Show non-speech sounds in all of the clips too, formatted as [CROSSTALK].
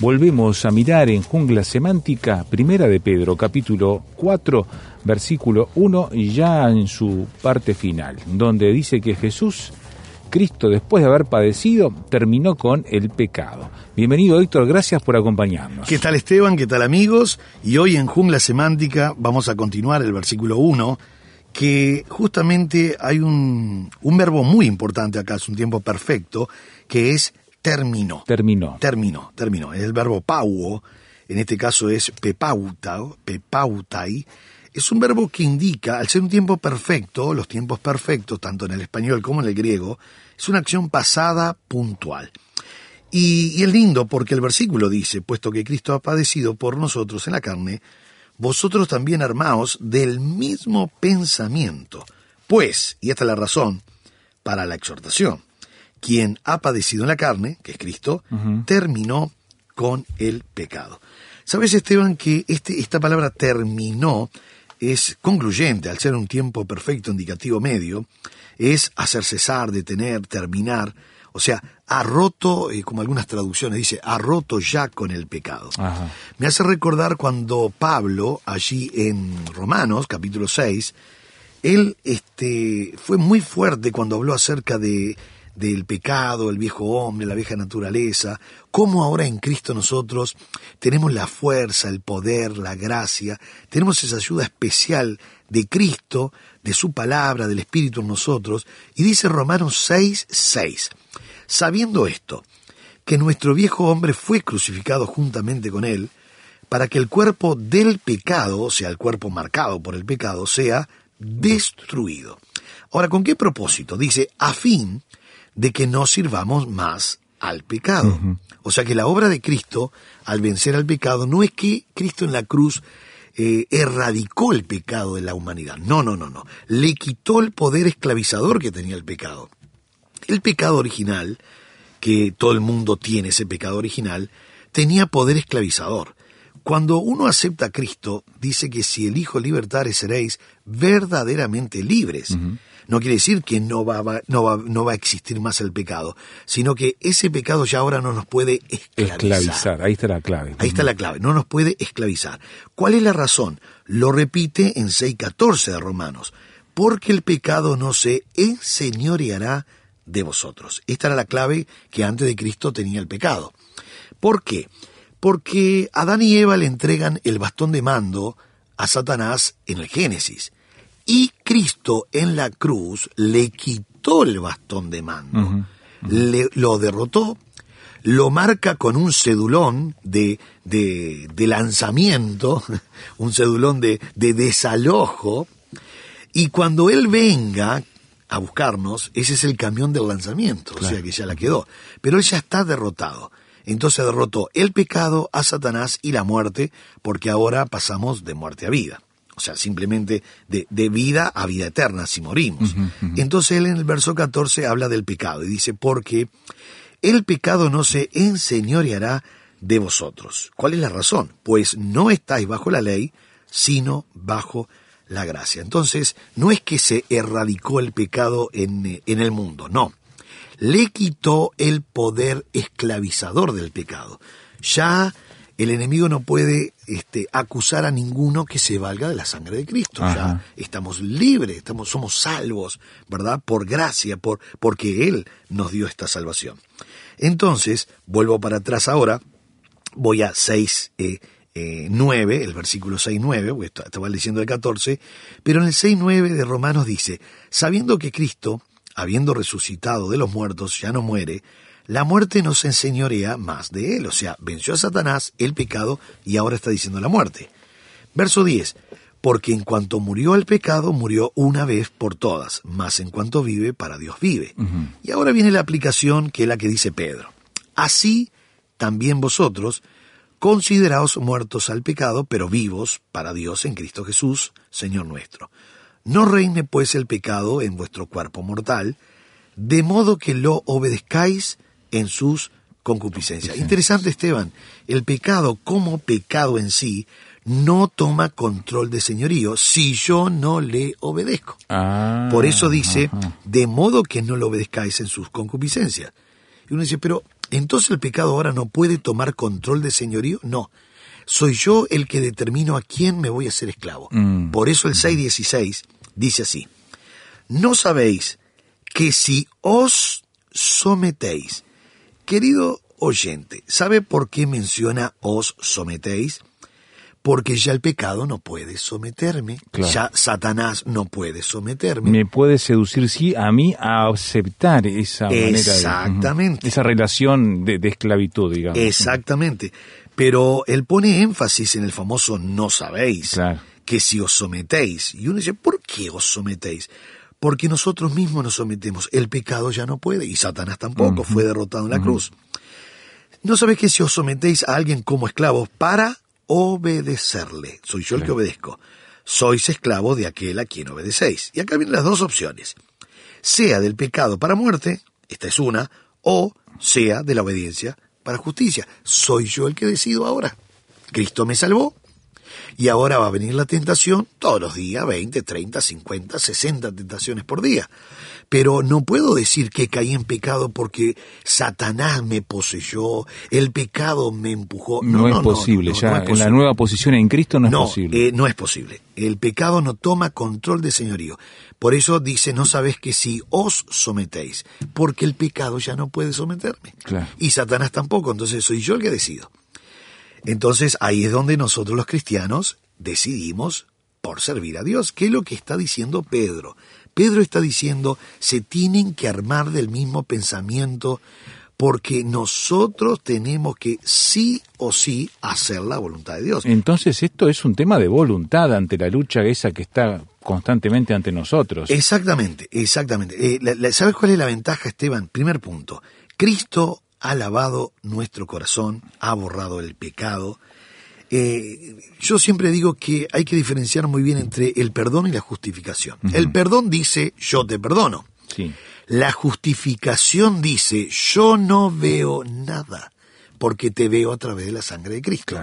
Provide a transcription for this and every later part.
Volvemos a mirar en Jungla Semántica, primera de Pedro, capítulo 4, versículo 1, y ya en su parte final, donde dice que Jesús, Cristo, después de haber padecido, terminó con el pecado. Bienvenido, Héctor, gracias por acompañarnos. ¿Qué tal, Esteban? ¿Qué tal, amigos? Y hoy en Jungla Semántica vamos a continuar el versículo 1, que justamente hay un, un verbo muy importante acá, es un tiempo perfecto, que es terminó. Terminó. Terminó, terminó. El verbo pauo, en este caso es pepauta, pepautai, es un verbo que indica, al ser un tiempo perfecto, los tiempos perfectos, tanto en el español como en el griego, es una acción pasada puntual. Y, y es lindo porque el versículo dice, puesto que Cristo ha padecido por nosotros en la carne, vosotros también armaos del mismo pensamiento. Pues, y esta es la razón para la exhortación, quien ha padecido en la carne, que es Cristo, terminó con el pecado. ¿Sabes, Esteban, que este, esta palabra terminó es concluyente, al ser un tiempo perfecto, indicativo medio, es hacer cesar, detener, terminar, o sea, ha roto, eh, como algunas traducciones dice, ha roto ya con el pecado. Me hace recordar cuando Pablo, allí en Romanos, capítulo 6, él este, fue muy fuerte cuando habló acerca de del pecado, el viejo hombre, la vieja naturaleza, cómo ahora en Cristo nosotros tenemos la fuerza, el poder, la gracia, tenemos esa ayuda especial de Cristo, de su palabra, del Espíritu en nosotros, y dice Romanos 6, 6, sabiendo esto, que nuestro viejo hombre fue crucificado juntamente con él, para que el cuerpo del pecado, o sea, el cuerpo marcado por el pecado, sea destruido. Ahora, ¿con qué propósito? Dice, a fin de que no sirvamos más al pecado. O sea que la obra de Cristo, al vencer al pecado, no es que Cristo en la cruz eh, erradicó el pecado de la humanidad. No, no, no, no. Le quitó el poder esclavizador que tenía el pecado. El pecado original, que todo el mundo tiene ese pecado original, tenía poder esclavizador. Cuando uno acepta a Cristo, dice que si el Hijo libertare seréis verdaderamente libres. No quiere decir que no va, no, va, no va a existir más el pecado, sino que ese pecado ya ahora no nos puede esclavizar. Esclavizar, ahí está la clave. Ahí está la clave, no nos puede esclavizar. ¿Cuál es la razón? Lo repite en 6.14 de Romanos. Porque el pecado no se enseñoreará de vosotros. Esta era la clave que antes de Cristo tenía el pecado. ¿Por qué? Porque Adán y Eva le entregan el bastón de mando a Satanás en el Génesis. Y Cristo en la cruz le quitó el bastón de mando, Le, lo derrotó, lo marca con un cedulón de, de, de lanzamiento, [LAUGHS] un cedulón de, de desalojo, y cuando Él venga a buscarnos, ese es el camión del lanzamiento, o sea que ya la quedó. Pero Él ya está derrotado. Entonces derrotó el pecado a Satanás y la muerte, porque ahora pasamos de muerte a vida o sea, simplemente de, vida a vida eterna si morimos. Entonces él en el verso 14 habla del pecado y dice, porque el pecado no se enseñoreará de vosotros. ¿Cuál es la razón? Pues no estáis bajo la ley, sino bajo la gracia. Entonces, no es que se erradicó el pecado en, en el mundo, no. Le quitó el poder esclavizador del pecado. Ya el enemigo no puede este, acusar a ninguno que se valga de la sangre de Cristo. Ya estamos libres, estamos, somos salvos, ¿verdad? Por gracia, por, porque Él nos dio esta salvación. Entonces, vuelvo para atrás ahora, voy a 6, eh, 9, eh, el versículo 6, 9, estaba diciendo el 14, pero en el 6, 9 de Romanos dice, sabiendo que Cristo, habiendo resucitado de los muertos, ya no muere, la muerte nos enseñorea más de él, o sea, venció a Satanás, el pecado, y ahora está diciendo la muerte. Verso 10, porque en cuanto murió el pecado, murió una vez por todas, más en cuanto vive, para Dios vive. Y ahora viene la aplicación que es la que dice Pedro. Así, también vosotros, consideraos muertos al pecado, pero vivos para Dios en Cristo Jesús, Señor nuestro. No reine pues el pecado en vuestro cuerpo mortal, de modo que lo obedezcáis en sus concupiscencias. Interesante, Esteban, el pecado como pecado en sí no toma control de señorío si yo no le obedezco. Ah, Por eso dice, de modo que no lo obedezcáis en sus concupiscencias. Y uno dice, pero entonces el pecado ahora no puede tomar control de señorío. No, soy yo el que determino a quién me voy a hacer esclavo. Mm. Por eso el 6.16 dice así, no sabéis que si os sometéis Querido oyente, ¿sabe por qué menciona os sometéis? Porque ya el pecado no puede someterme, ya Satanás no puede someterme. Me puede seducir, sí, a mí a aceptar esa manera Exactamente. esa relación de, esclavitud, digamos. Exactamente. Pero él pone énfasis en el famoso no sabéis, que si os sometéis. Y uno dice, ¿por qué os sometéis? Porque nosotros mismos nos sometemos. El pecado ya no puede, y Satanás tampoco, fue derrotado en la cruz. ¿No sabéis que si os sometéis a alguien como esclavos para obedecerle, soy yo el que obedezco, sois esclavos de aquel a quien obedecéis? Y acá vienen las dos opciones. Sea del pecado para muerte, esta es una, o sea de la obediencia para justicia. Soy yo el que decido ahora. Cristo me salvó, y ahora va a venir la tentación todos los días, 20, 30, 50, 60 tentaciones por día. Pero no puedo decir que caí en pecado porque Satanás me poseyó, el pecado me empujó. No, es posible, ya en la nueva posición en Cristo no, es posible. Eh, no es posible. El pecado no toma control de señorío. Por eso dice, no sabes que si os sometéis, porque el pecado ya no puede someterme. Y Satanás tampoco, entonces soy yo el que decido. Entonces ahí es donde nosotros los cristianos decidimos por servir a Dios. ¿Qué es lo que está diciendo Pedro? Pedro está diciendo, se tienen que armar del mismo pensamiento porque nosotros tenemos que sí o sí hacer la voluntad de Dios. Entonces esto es un tema de voluntad ante la lucha esa que está constantemente ante nosotros. Exactamente, exactamente. Eh, ¿Sabes cuál es la ventaja, Esteban? Primer punto. Cristo ha lavado nuestro corazón, ha borrado el pecado. Eh, yo siempre digo que hay que diferenciar muy bien entre el perdón y la justificación. El perdón dice yo te perdono. La justificación dice yo no veo nada porque te veo a través de la sangre de Cristo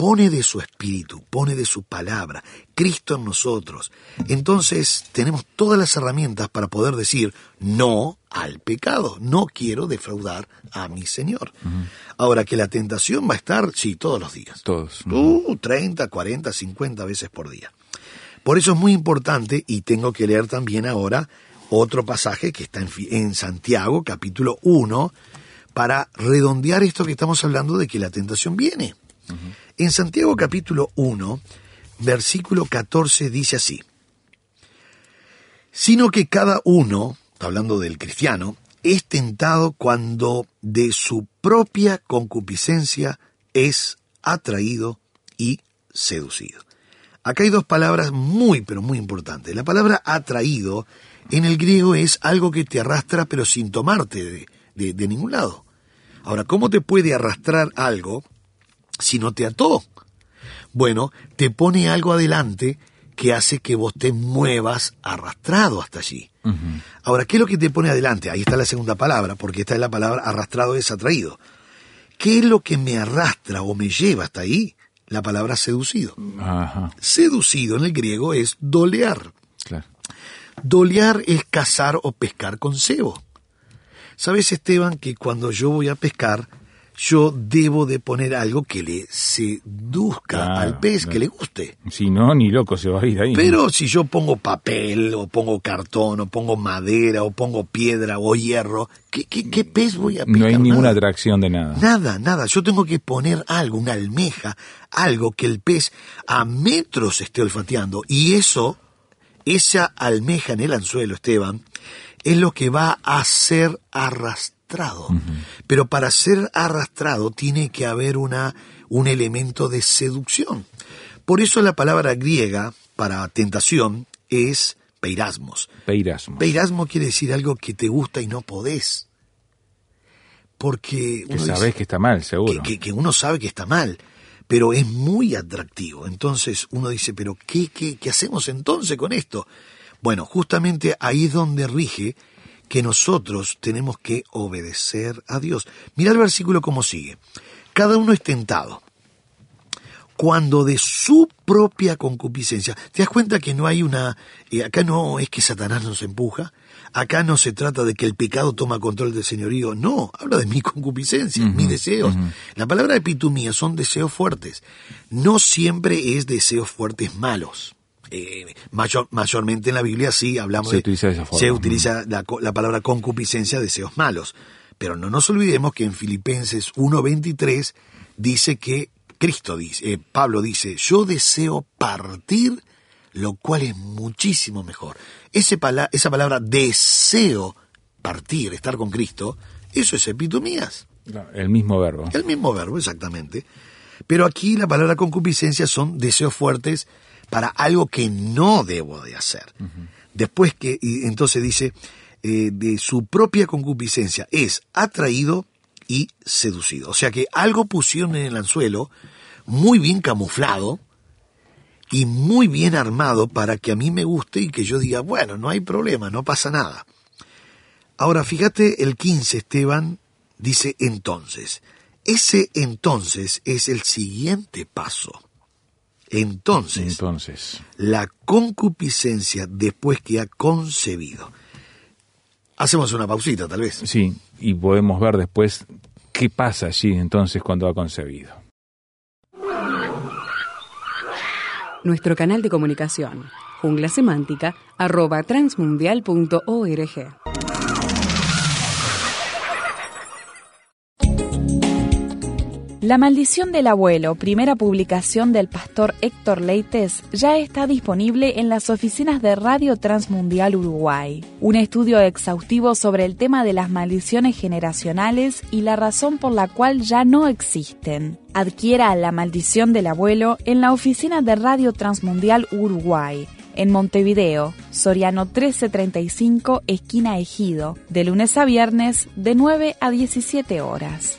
pone de su espíritu, pone de su palabra, Cristo en nosotros. Entonces tenemos todas las herramientas para poder decir no al pecado, no quiero defraudar a mi Señor. Ahora que la tentación va a estar, sí, todos los días. Todos. Uh, 30, 40, 50 veces por día. Por eso es muy importante, y tengo que leer también ahora otro pasaje que está en, en Santiago, capítulo 1, para redondear esto que estamos hablando de que la tentación viene. En Santiago capítulo 1, versículo 14 dice así, sino que cada uno, hablando del cristiano, es tentado cuando de su propia concupiscencia es atraído y seducido. Acá hay dos palabras muy, pero muy importantes. La palabra atraído en el griego es algo que te arrastra pero sin tomarte de, de ningún lado. Ahora, ¿cómo te puede arrastrar algo si no te ató? Bueno, te pone algo adelante que hace que vos te muevas arrastrado hasta allí. Ahora, ¿qué es lo que te pone adelante? Ahí está la segunda palabra, porque esta es la palabra arrastrado es atraído. ¿Qué es lo que me arrastra o me lleva hasta ahí? La palabra seducido. Seducido en el griego es dolear. Dolear es cazar o pescar con cebo. ¿Sabes, Esteban, que cuando yo voy a pescar, yo debo de poner algo que le seduzca Claro, al pez, claro. que le guste. Si no, ni loco se va a ir ahí. Pero si yo pongo papel, o pongo cartón, o pongo madera, o pongo piedra, o hierro, ¿qué, qué, qué pez voy a no hay ninguna Nada. atracción de nada. Nada, nada. Yo tengo que poner algo, una almeja, algo que el pez a metros esté olfateando. Y eso, esa almeja en el anzuelo, Esteban, es lo que va a ser arrastrado. Pero para ser arrastrado tiene que haber una, un elemento de seducción. Por eso la palabra griega para tentación es peirasmos. Peirasmo. Peirasmo quiere decir algo que te gusta y no podés. Porque que uno dice- sabés que está mal, seguro. que, que- que uno sabe que está mal, pero es muy atractivo. Entonces uno dice, pero ¿qué, qué, qué hacemos entonces con esto? Bueno, justamente ahí es donde rige que nosotros tenemos que obedecer a Dios. Mira el versículo como sigue. Cada uno es tentado cuando de su propia concupiscencia, te das cuenta que no hay una, eh, acá no es que Satanás nos empuja, acá no se trata de que el pecado toma control del señorío, no, habla de mi concupiscencia, mis deseos. La palabra epitumía son deseos fuertes, no siempre es deseos fuertes malos. Eh, mayor- mayormente en la Biblia sí hablamos Se de, utiliza de esa forma. se utiliza la, la palabra concupiscencia, deseos malos. Pero no nos olvidemos que en Filipenses 1.23 dice que Cristo dice, eh, Pablo dice, yo deseo partir, lo cual es muchísimo mejor. Ese pala- esa palabra deseo partir, estar con Cristo, eso es epitomías. El mismo verbo. El mismo verbo, exactamente. Pero aquí la palabra concupiscencia son deseos fuertes para algo que no debo de hacer. Después que, y entonces dice, eh, de su propia concupiscencia es atraído y seducido. O sea que algo pusieron en el anzuelo muy bien camuflado y muy bien armado para que a mí me guste y que yo diga, bueno, no hay problema, no pasa nada. Ahora, fíjate el 15, Esteban dice entonces. Ese entonces es el siguiente paso. Entonces, Entonces, la concupiscencia después que ha concebido. Hacemos una pausita, tal vez. sí, y podemos ver después qué pasa allí entonces cuando ha concebido. Nuestro canal de comunicación, jungla semántica, arroba transmundial.org. La maldición del abuelo, primera publicación del pastor Héctor Leites, ya está disponible en las oficinas de Radio Transmundial Uruguay. Un estudio exhaustivo sobre el tema de las maldiciones generacionales y la razón por la cual ya no existen. Adquiera La maldición del abuelo en la oficina de Radio Transmundial Uruguay. En Montevideo, Soriano 1335, esquina Ejido, de lunes a viernes, de 9 a 17 horas.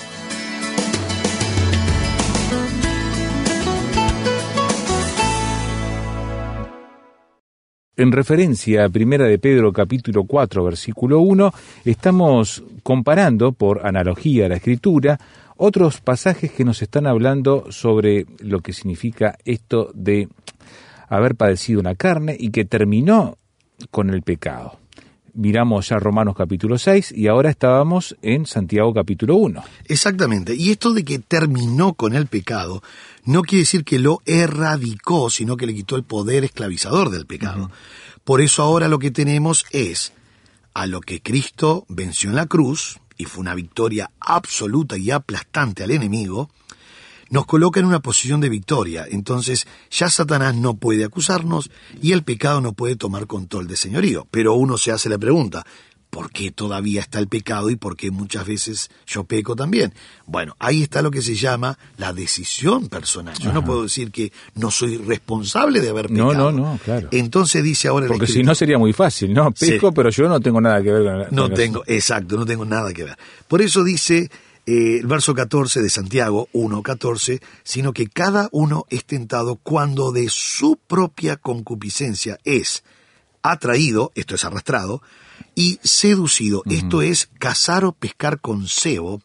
En referencia a Primera de Pedro capítulo 4 versículo 1, estamos comparando por analogía a la escritura otros pasajes que nos están hablando sobre lo que significa esto de haber padecido una carne y que terminó con el pecado. Miramos ya Romanos capítulo 6 y ahora estábamos en Santiago capítulo 1. Exactamente. Y esto de que terminó con el pecado no quiere decir que lo erradicó, sino que le quitó el poder esclavizador del pecado. Por eso ahora lo que tenemos es a lo que Cristo venció en la cruz, y fue una victoria absoluta y aplastante al enemigo, nos coloca en una posición de victoria. Entonces ya Satanás no puede acusarnos y el pecado no puede tomar control de señorío. Pero uno se hace la pregunta, ¿por qué todavía está el pecado y por qué muchas veces yo peco también? Bueno, ahí está lo que se llama la decisión personal. Yo no puedo decir que no soy responsable de haber No, pecado. no, no, claro. Entonces dice ahora el Porque si no sería muy fácil, ¿no? Sí. Peco, pero yo no tengo nada que ver con la- no con tengo, exacto, no tengo nada que ver. Por eso dice eh, el verso 14 de Santiago 1.14, sino que cada uno es tentado cuando de su propia concupiscencia es atraído, esto es arrastrado, y seducido, esto es cazar o pescar con cebo,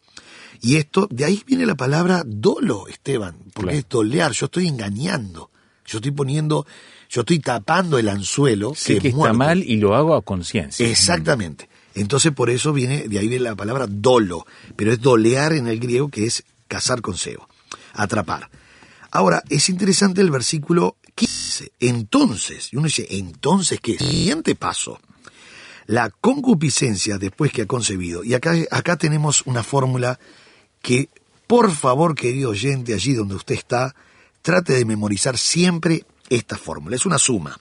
y esto, de ahí viene la palabra dolo, Esteban, porque Claro. es dolear, yo estoy engañando, yo estoy poniendo, yo estoy tapando el anzuelo Sé que que es está muerto. mal y lo hago a conciencia. Exactamente. Entonces por eso viene, de ahí viene la palabra dolo, pero es dolear en el griego que es cazar con cebo, atrapar. Ahora, es interesante el versículo 15. Entonces, y uno dice, entonces, ¿qué? Siguiente paso. La concupiscencia después que ha concebido. Y acá, acá tenemos una fórmula que, por favor, querido oyente, allí donde usted está, trate de memorizar siempre esta fórmula. Es una suma.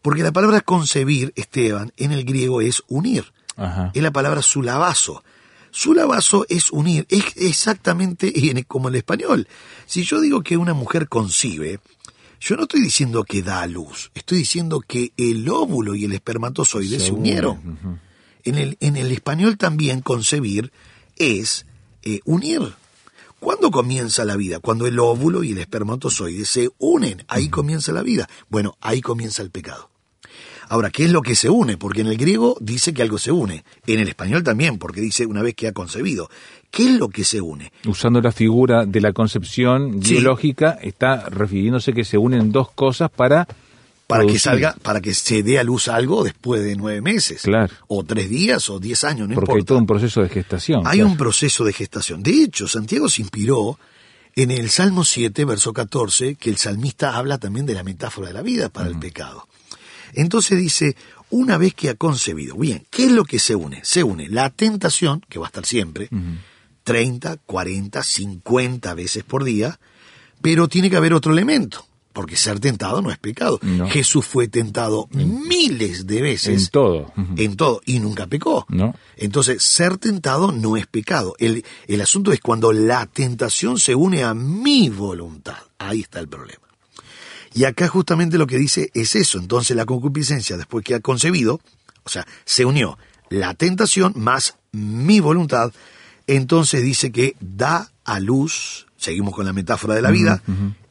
Porque la palabra concebir, Esteban, en el griego es unir. Ajá. Es la palabra sulabazo. Sulabazo es unir, es exactamente en- como el español. Si yo digo que una mujer concibe, yo no estoy diciendo que da a luz, estoy diciendo que el óvulo y el espermatozoide se, Se unieron. en, el, en el español también concebir es eh, unir. ¿Cuándo comienza la vida? Cuando el óvulo y el espermatozoide se unen. Ahí comienza la vida. Bueno, ahí comienza el pecado. Ahora, ¿qué es lo que se une? Porque en el griego dice que algo se une. En el español también, porque dice una vez que ha concebido. ¿Qué es lo que se une? Usando la figura de la concepción Sí. biológica, está refiriéndose que se unen dos cosas para Para que salga, para que se dé a luz algo después de nueve meses. Claro. O tres días o diez años, no porque hay importa. todo un proceso de gestación. Hay claro. un proceso de gestación. De hecho, Santiago se inspiró en el Salmo 7, verso 14, que el salmista habla también de la metáfora de la vida para el pecado. Entonces dice, una vez que ha concebido, bien, ¿qué es lo que se une? Se une la tentación, que va a estar siempre, 30, 40, 50 veces por día, pero tiene que haber otro elemento, porque ser tentado no es pecado. No. Jesús fue tentado miles de veces En todo. En todo y nunca pecó. No. Entonces, ser tentado no es pecado. El, el asunto es cuando la tentación se une a mi voluntad. Ahí está el problema. Y acá justamente lo que dice es eso. Entonces la concupiscencia, después que ha concebido, o sea, se unió la tentación más mi voluntad, entonces dice que da a luz, seguimos con la metáfora de la vida,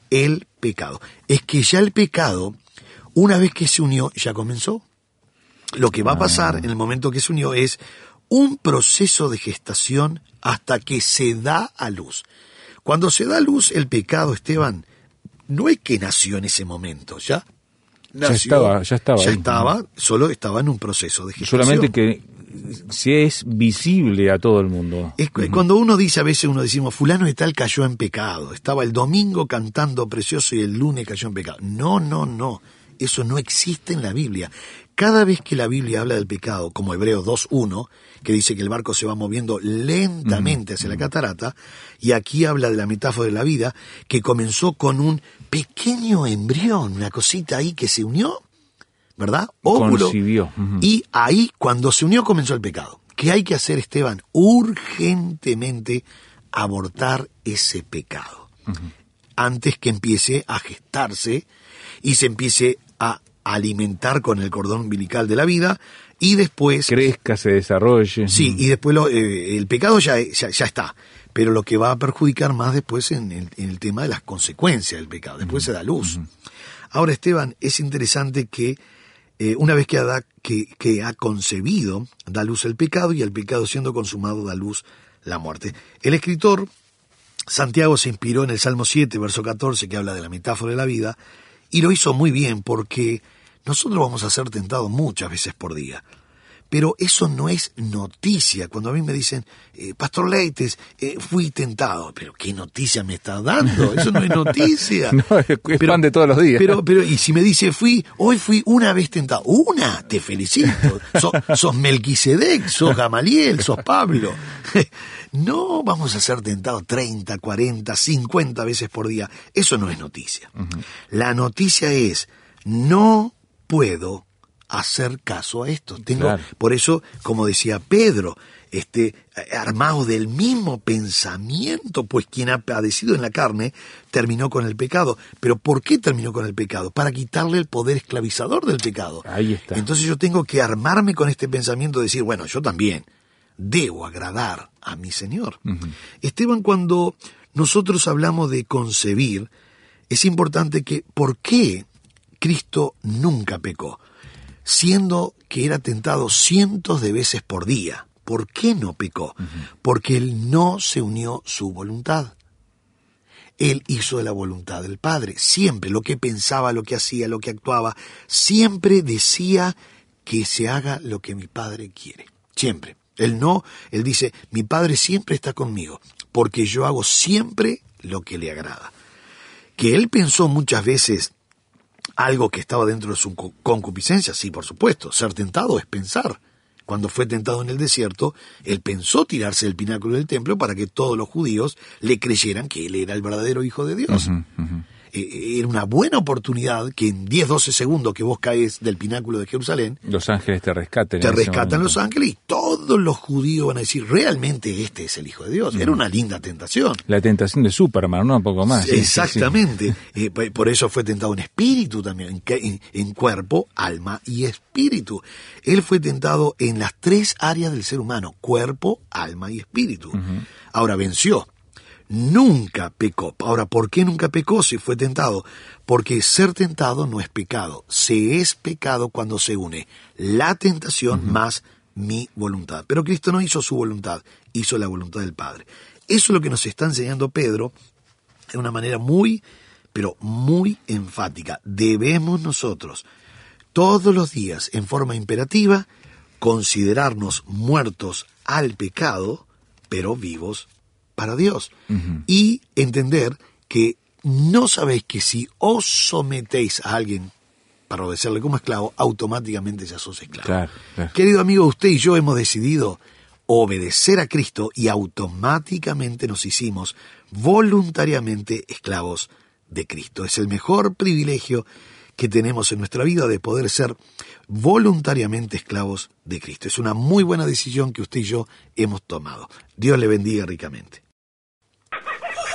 el pecado. Es que ya el pecado, una vez que se unió, ya comenzó. Lo que va a pasar en el momento que se unió es un proceso de gestación hasta que se da a luz. Cuando se da a luz el pecado, Esteban, no es que nació en ese momento, ¿ya? Ya estaba, ya estaba Ya ahí. estaba, solo estaba en un proceso de gestación. Solamente que si es visible a todo el mundo. Es cu- cuando uno dice, a veces uno decimos, fulano de tal cayó en pecado, estaba el domingo cantando precioso y el lunes cayó en pecado. No, no, no, eso no existe en la Biblia. Cada vez que la Biblia habla del pecado, como Hebreo 2.1, que dice que el barco se va moviendo lentamente hacia la catarata, y aquí habla de la metáfora de la vida, que comenzó con un pequeño embrión, una cosita ahí que se unió, ¿verdad? Óvulo. Concibió. Y ahí, cuando se unió, comenzó el pecado. ¿Qué hay que hacer, Esteban? Urgentemente abortar ese pecado. Antes que empiece a gestarse y se empiece a alimentar con el cordón umbilical de la vida y después... Crezca, se desarrolle. Sí, y después lo- eh, el pecado ya, ya, ya está, pero lo que va a perjudicar más después en el, en el tema de las consecuencias del pecado, después se da luz. Ahora, Esteban, es interesante que eh, una vez que ha, que, que ha concebido, da luz el pecado y el pecado siendo consumado da luz la muerte. El escritor Santiago se inspiró en el Salmo 7, verso 14, que habla de la metáfora de la vida, y lo hizo muy bien porque nosotros vamos a ser tentados muchas veces por día. Pero eso no es noticia. Cuando a mí me dicen, eh, Pastor Leites, eh, fui tentado. Pero ¿qué noticia me está dando? Eso no es noticia. [LAUGHS] No, es- pan de todos los días. Pero, pero, y si me dice, fui, hoy fui una vez tentado. Una, te felicito. Sos, sos Melquisedec, sos Gamaliel, sos Pablo. [LAUGHS] No vamos a ser tentados 30, 40, 50 veces por día. Eso no es noticia. La noticia es, no puedo hacer caso a esto. Tengo, Claro. por eso, como decía Pedro, este, armado del mismo pensamiento, pues quien ha padecido en la carne terminó con el pecado. Pero ¿por qué terminó con el pecado? Para quitarle el poder esclavizador del pecado. Ahí está. Entonces yo tengo que armarme con este pensamiento de decir, bueno, yo también. debo agradar a mi Señor. Esteban, cuando nosotros hablamos de concebir, es importante que, ¿por qué Cristo nunca pecó? Siendo que era tentado cientos de veces por día. ¿Por qué no pecó? Porque él no se unió su voluntad. Él hizo de la voluntad del Padre. Siempre lo que pensaba, lo que hacía, lo que actuaba, siempre decía que se haga lo que mi Padre quiere. Siempre. Él no, él dice, mi Padre siempre está conmigo, porque yo hago siempre lo que le agrada. Que él pensó muchas veces algo que estaba dentro de su concupiscencia, sí, por supuesto. Ser tentado es pensar. Cuando fue tentado en el desierto, él pensó tirarse del pináculo del templo para que todos los judíos le creyeran que él era el verdadero Hijo de Dios. Eh, era una buena oportunidad que en 10, 12 segundos que vos caes del pináculo de Jerusalén, los ángeles te rescaten. Te rescatan los ángeles y todos los judíos van a decir, realmente este es el Hijo de Dios. Era una linda tentación. La tentación de Superman, ¿no? Un poco más. Exactamente. Eh, por eso fue tentado en espíritu también, en, en, cuerpo, alma y espíritu. Él fue tentado en las tres áreas del ser humano, cuerpo, alma y espíritu. Ahora venció nunca pecó. Ahora, ¿por qué nunca pecó si fue tentado? Porque ser tentado no es pecado. Se es pecado cuando se une la tentación más mi voluntad. Pero Cristo no hizo su voluntad, hizo la voluntad del Padre. Eso es lo que nos está enseñando Pedro de una manera muy, pero muy enfática. Debemos nosotros todos los días, en forma imperativa, considerarnos muertos al pecado, pero vivos para Dios. Y entender que no sabéis que si os sometéis a alguien para obedecerle como esclavo, automáticamente ya sos esclavo. Querido amigo, usted y yo hemos decidido obedecer a Cristo y automáticamente nos hicimos voluntariamente esclavos de Cristo. Es el mejor privilegio que tenemos en nuestra vida de poder ser voluntariamente esclavos de Cristo. Es una muy buena decisión que usted y yo hemos tomado. Dios le bendiga ricamente.